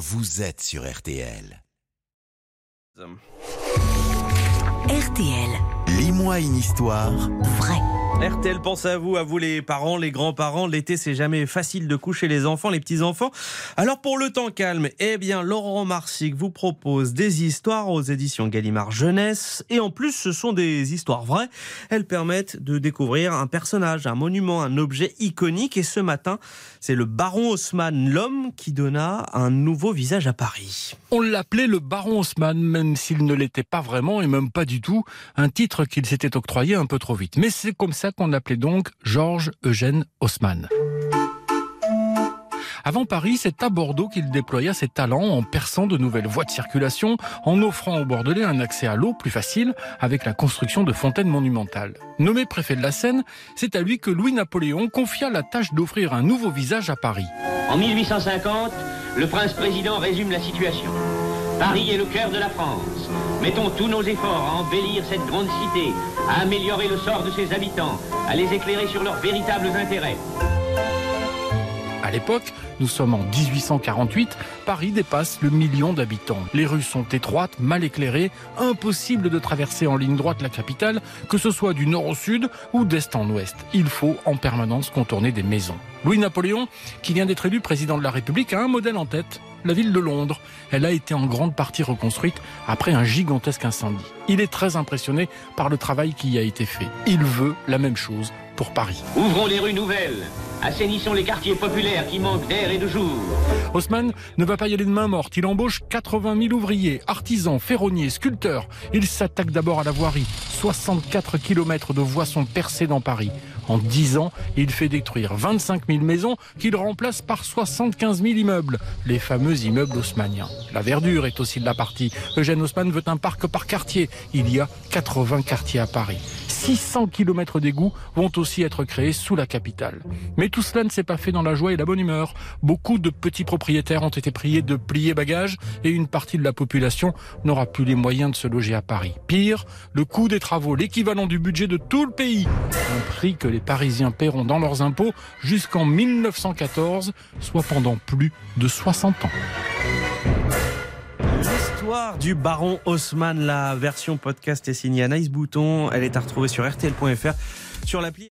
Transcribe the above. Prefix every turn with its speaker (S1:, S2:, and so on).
S1: vous êtes sur RTL.
S2: RTL,
S1: Lis-moi une histoire
S2: vrai.
S3: RTL pense à vous, à vous les parents, les grands-parents. L'été, c'est jamais facile de coucher les enfants, les petits-enfants. Alors pour le temps calme, eh bien, Laurent Marsic vous propose des histoires aux éditions Gallimard Jeunesse. Et en plus, ce sont des histoires vraies. Elles permettent de découvrir un personnage, un monument, un objet iconique. Et ce matin, c'est le baron Haussmann, l'homme qui donna un nouveau visage à Paris.
S4: On l'appelait le baron Haussmann, même s'il ne l'était pas vraiment et même pas du tout, un titre qu'il s'était octroyé un peu trop vite. Mais c'est comme ça qu'on l'appelait donc Georges Eugène Haussmann. Avant Paris, c'est à Bordeaux qu'il déploya ses talents en perçant de nouvelles voies de circulation, en offrant aux Bordelais un accès à l'eau plus facile avec la construction de fontaines monumentales. Nommé préfet de la Seine, c'est à lui que Louis-Napoléon confia la tâche d'offrir un nouveau visage à Paris.
S5: En 1850, le prince-président résume la situation. Paris est le cœur de la France. Mettons tous nos efforts à embellir cette grande cité, à améliorer le sort de ses habitants, à les éclairer sur leurs véritables intérêts.
S4: À l'époque, nous sommes en 1848, Paris dépasse le million d'habitants. Les rues sont étroites, mal éclairées, impossible de traverser en ligne droite la capitale, que ce soit du nord au sud ou d'est en ouest. Il faut en permanence contourner des maisons. Louis-Napoléon, qui vient d'être élu président de la République, a un modèle en tête, la ville de Londres. Elle a été en grande partie reconstruite après un gigantesque incendie. Il est très impressionné par le travail qui a été fait. Il veut la même chose pour Paris.
S5: Ouvrons les rues nouvelles, assainissons les quartiers populaires qui manquent d'air et de jour.
S4: Haussmann ne va pas y aller de main morte. Il embauche 80 000 ouvriers, artisans, ferronniers, sculpteurs. Il s'attaque d'abord à la voirie. 64 km de voies sont percées dans Paris. En 10 ans, il fait détruire 25 000 maisons qu'il remplace par 75 000 immeubles, les fameux immeubles haussmanniens. La verdure est aussi de la partie. Eugène Haussmann veut un parc par quartier. Il y a 80 quartiers à Paris. 600 km d'égouts vont aussi être créés sous la capitale. Mais tout cela ne s'est pas fait dans la joie et la bonne humeur. Beaucoup de petits propriétaires ont été priés de plier bagages et une partie de la population n'aura plus les moyens de se loger à Paris. Pire, le coût des travaux, l'équivalent du budget de tout le pays, un prix que les Parisiens paieront dans leurs impôts jusqu'en 1914, soit pendant plus de 60 ans.
S3: Du baron Haussmann, la version podcast est signée Anaïs Bouton. Elle est à retrouver sur rtl.fr, sur l'appli.